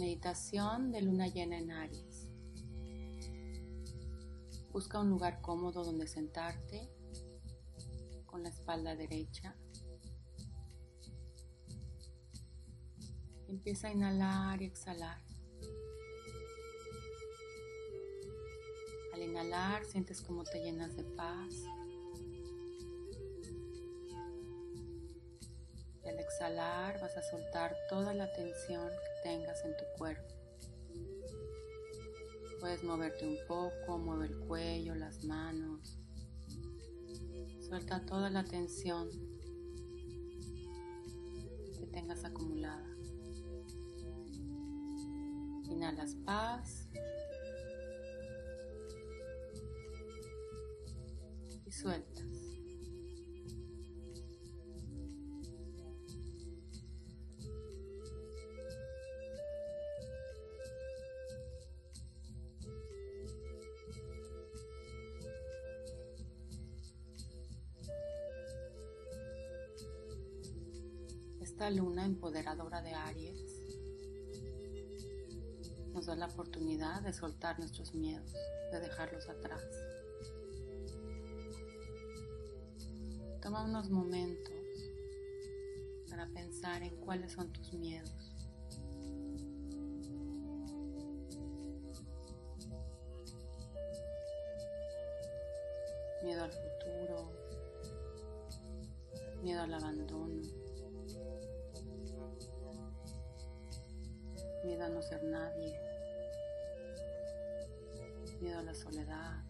Meditación de luna llena en Aries. Busca un lugar cómodo donde sentarte con la espalda derecha. Empieza a inhalar y exhalar. Al inhalar sientes como te llenas de paz. Exhalar vas a soltar toda la tensión que tengas en tu cuerpo. Puedes moverte un poco, mueve el cuello, las manos. Suelta toda la tensión que tengas acumulada. Inhalas paz y sueltas. Esta luna empoderadora de Aries nos da la oportunidad de soltar nuestros miedos, de dejarlos atrás. Toma unos momentos para pensar en cuáles son tus miedos. Miedo al futuro, miedo al abandono, no ser nadie, miedo a la soledad,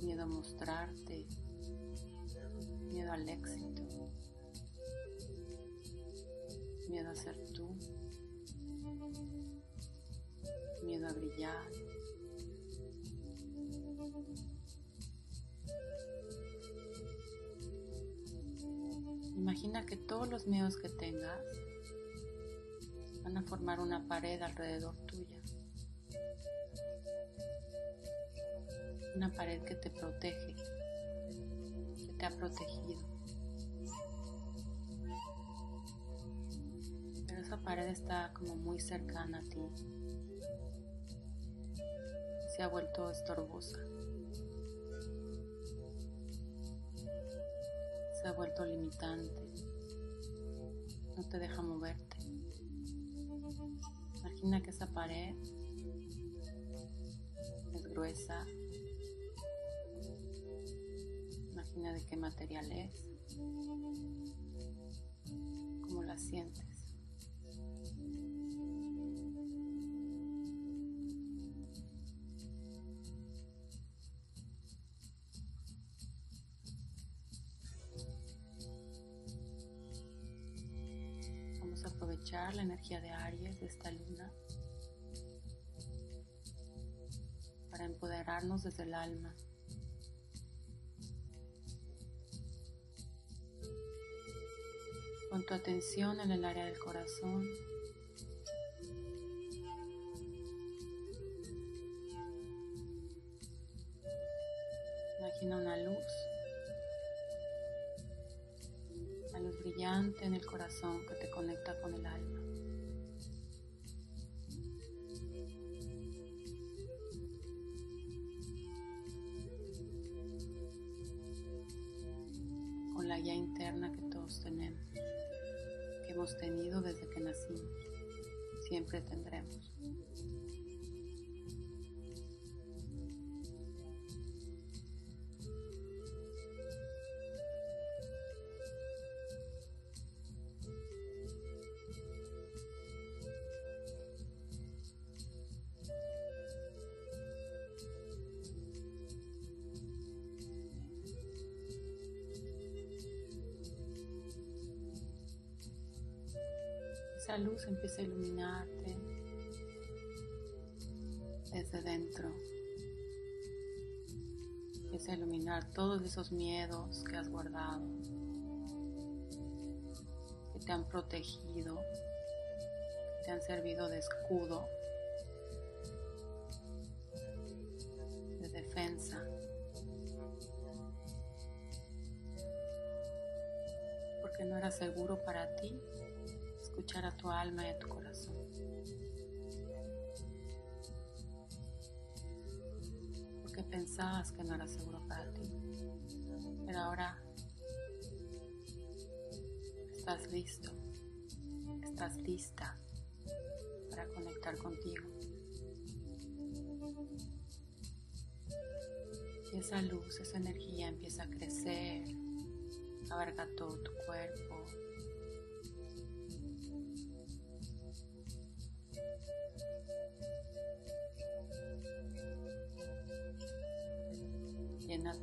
miedo a mostrarte, miedo al éxito, miedo a ser tú, miedo a brillar. Imagina que todos los miedos que tengas van a formar una pared alrededor tuya. Una pared que te protege, que te ha protegido. Pero esa pared está como muy cercana a ti. Se ha vuelto estorbosa. Se ha vuelto limitante, no te deja moverte. Imagina que esa pared es gruesa. Imagina de qué material es, cómo la sientes. La energía de Aries de esta luna para empoderarnos desde el alma. Con tu atención en el área del corazón. Imagina una luz en el corazón que te conecta con el alma. Con la guía interna que todos tenemos, que hemos tenido desde que nacimos, siempre tendremos. Esa luz empieza a iluminarte desde dentro. Empieza a iluminar todos esos miedos que has guardado, que te han protegido, que te han servido de escudo, de defensa. Porque no era seguro para ti escuchar a tu alma y a tu corazón. Porque pensabas que no era seguro para ti. Pero ahora estás listo, estás lista para conectar contigo. Y esa luz, esa energía empieza a crecer, abarca todo tu cuerpo.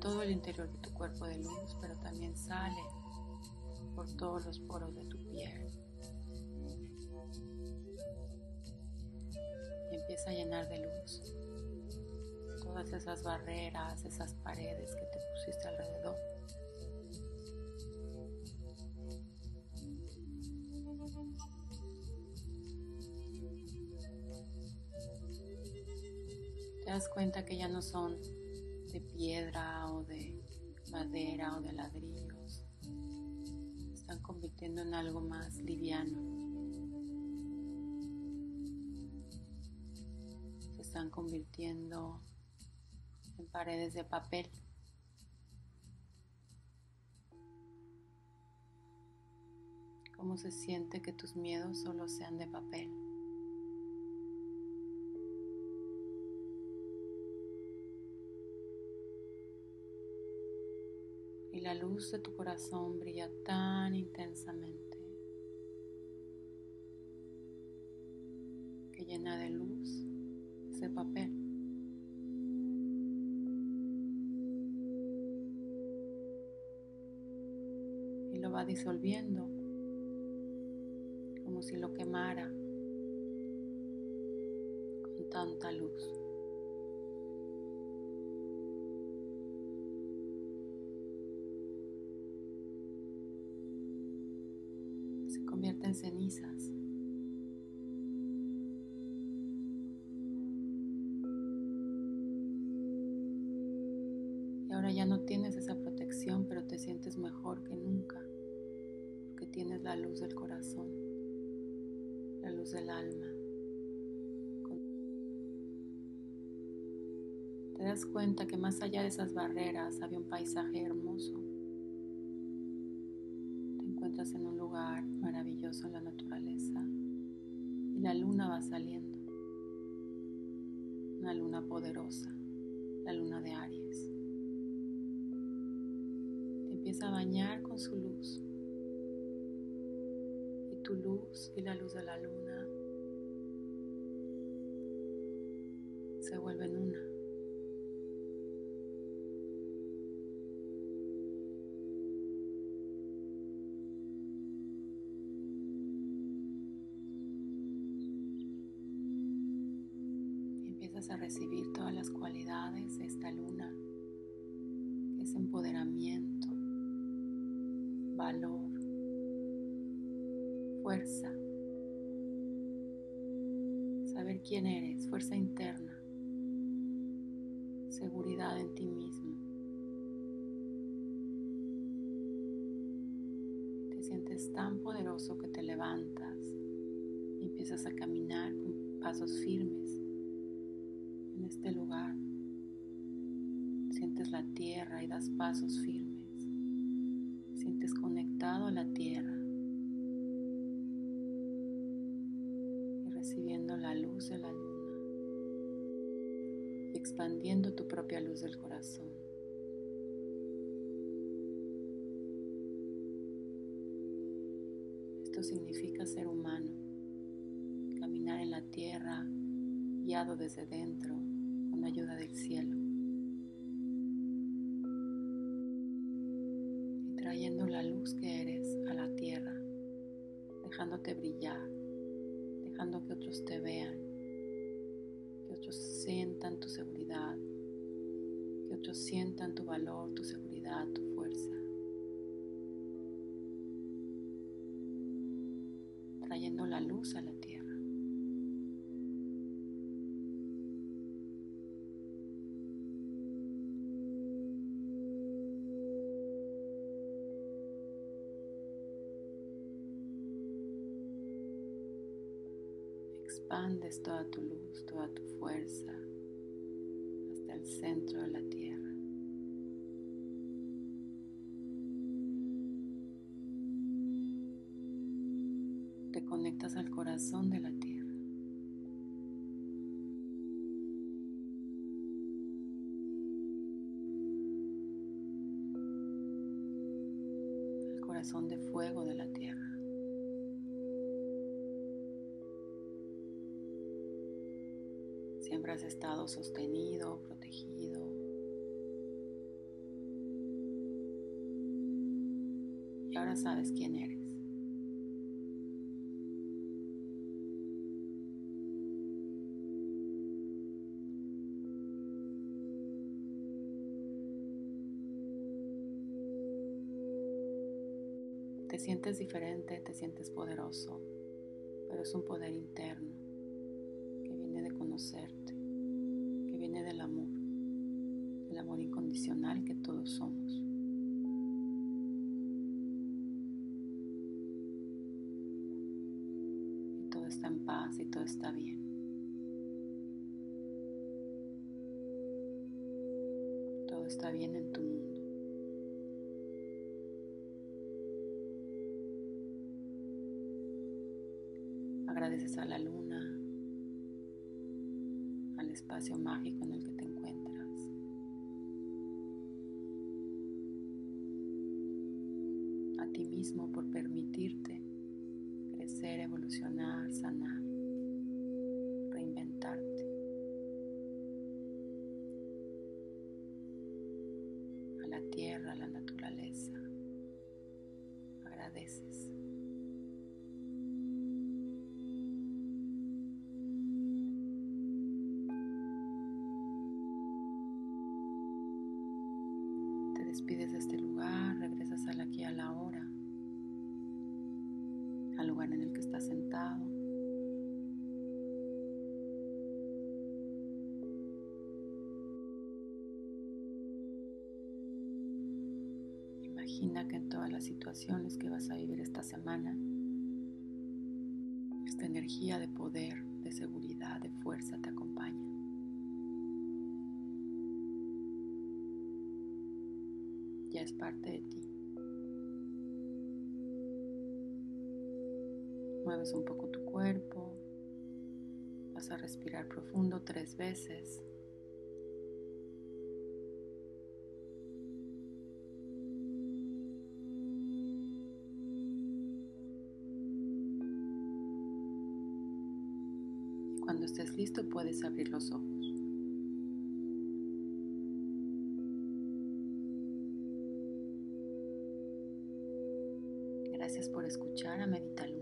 Todo el interior de tu cuerpo de luz, pero también sale por todos los poros de tu piel. Y empieza a llenar de luz todas esas barreras, esas paredes que te pusiste alrededor. Te das cuenta que ya no son de piedra o de madera o de ladrillos. Se están convirtiendo en algo más liviano. Se están convirtiendo en paredes de papel. ¿Cómo se siente que tus miedos solo sean de papel? Y la luz de tu corazón brilla tan intensamente que llena de luz ese papel. va disolviendo, como si lo quemara con tanta luz. Se convierte en cenizas. Y ahora ya no tienes esa protección, pero te sientes mejor que nunca tienes la luz del corazón, la luz del alma. Te das cuenta que más allá de esas barreras había un paisaje hermoso. Te encuentras en un lugar maravilloso en la naturaleza y la luna va saliendo. Una luna poderosa, la luna de Aries. Te empieza a bañar con su luz tu luz y la luz de la luna se vuelven a recibir todas las cualidades de esta luna, es empoderamiento, valor, fuerza, saber quién eres, fuerza interna, seguridad en ti mismo. Te sientes tan poderoso que te levantas y empiezas a caminar con pasos firmes en este lugar. Sientes la tierra y das pasos firmes. Sientes conectado a la tierra. recibiendo la luz de la luna y expandiendo tu propia luz del corazón. Esto significa ser humano, caminar en la tierra guiado desde dentro ayuda del cielo. Y trayendo la luz que eres a la tierra, dejándote brillar dejando que otros te vean, que otros sientan tu seguridad, que otros sientan tu valor, tu seguridad, tu fuerza. Trayendo la luz a la tierra. Expandes toda tu luz, toda tu fuerza hasta el centro de la tierra. Te conectas al corazón de la tierra. corazón de fuego de la tierra. Siempre has estado sostenido, protegido. Y ahora sabes quién eres. Te sientes diferente, te sientes poderoso, pero es un poder interno viene de conocerte, que viene del amor, del amor incondicional que todos somos. Y todo está en paz y todo está bien. Todo está bien en tu mundo. Agradeces a la luna, espacio mágico en el que te encuentras. A ti mismo por permitirte crecer, evolucionar, sanar, reinventarte. A la tierra, a la naturaleza. Agradeces. Despides de este lugar, regresas al aquí a la hora, al lugar en el que estás sentado. Imagina que en todas las situaciones que vas a vivir esta semana, esta energía de poder, de seguridad, de fuerza te acompaña. ya es parte de ti. Mueves un poco tu cuerpo, vas a respirar profundo tres veces. Cuando estés listo puedes abrir los ojos. Gracias por escuchar a Meditaluna.